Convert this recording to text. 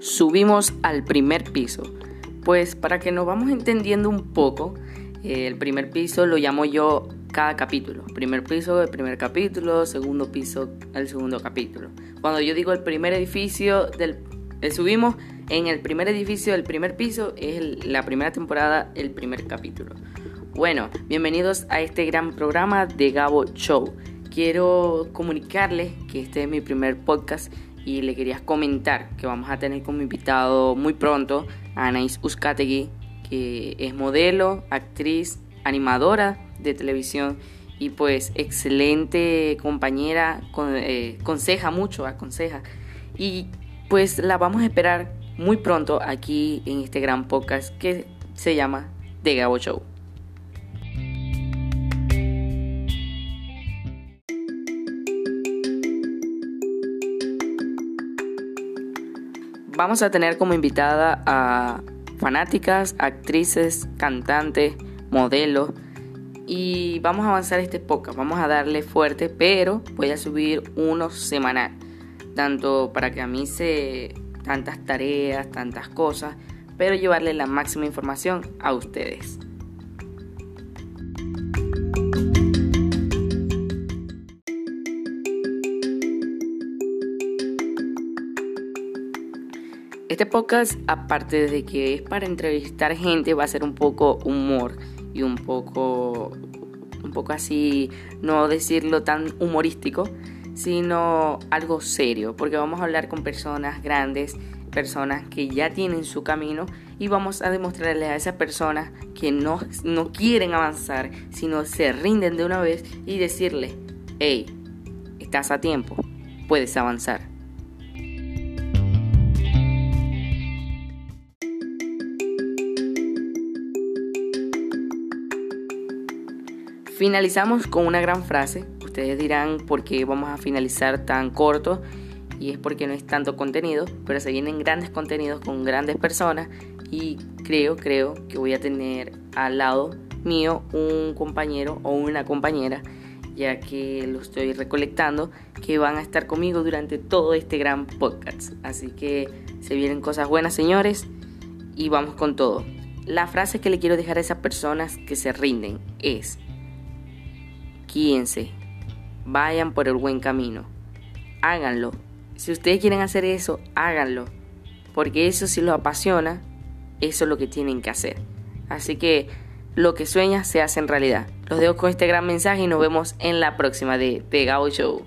subimos al primer piso. Pues para que nos vamos entendiendo un poco, eh, el primer piso lo llamo yo cada capítulo. Primer piso, el primer capítulo, segundo piso, el segundo capítulo. Cuando yo digo el primer edificio del subimos en el primer edificio del primer piso es la primera temporada, el primer capítulo. Bueno, bienvenidos a este gran programa de Gabo Show. Quiero comunicarles que este es mi primer podcast y le quería comentar que vamos a tener como invitado muy pronto a Anais Uzcategui, que es modelo, actriz, animadora de televisión y pues excelente compañera, con, eh, mucho, aconseja. Y pues la vamos a esperar muy pronto aquí en este gran podcast que se llama The Gabo Show. Vamos a tener como invitada a fanáticas, actrices, cantantes, modelos. Y vamos a avanzar este podcast, vamos a darle fuerte, pero voy a subir uno semanal. Tanto para que a mí se tantas tareas, tantas cosas, pero llevarle la máxima información a ustedes. Este podcast, aparte de que es para entrevistar gente, va a ser un poco humor y un poco, un poco así, no decirlo tan humorístico, sino algo serio, porque vamos a hablar con personas grandes, personas que ya tienen su camino y vamos a demostrarles a esas personas que no, no quieren avanzar, sino se rinden de una vez y decirles, hey, estás a tiempo, puedes avanzar. Finalizamos con una gran frase. Ustedes dirán por qué vamos a finalizar tan corto y es porque no es tanto contenido, pero se vienen grandes contenidos con grandes personas y creo, creo que voy a tener al lado mío un compañero o una compañera ya que lo estoy recolectando, que van a estar conmigo durante todo este gran podcast. Así que se vienen cosas buenas, señores, y vamos con todo. La frase que le quiero dejar a esas personas que se rinden es, Quíense, vayan por el buen camino, háganlo. Si ustedes quieren hacer eso, háganlo, porque eso si los apasiona, eso es lo que tienen que hacer. Así que lo que sueñas se hace en realidad. Los dejo con este gran mensaje y nos vemos en la próxima de The Show.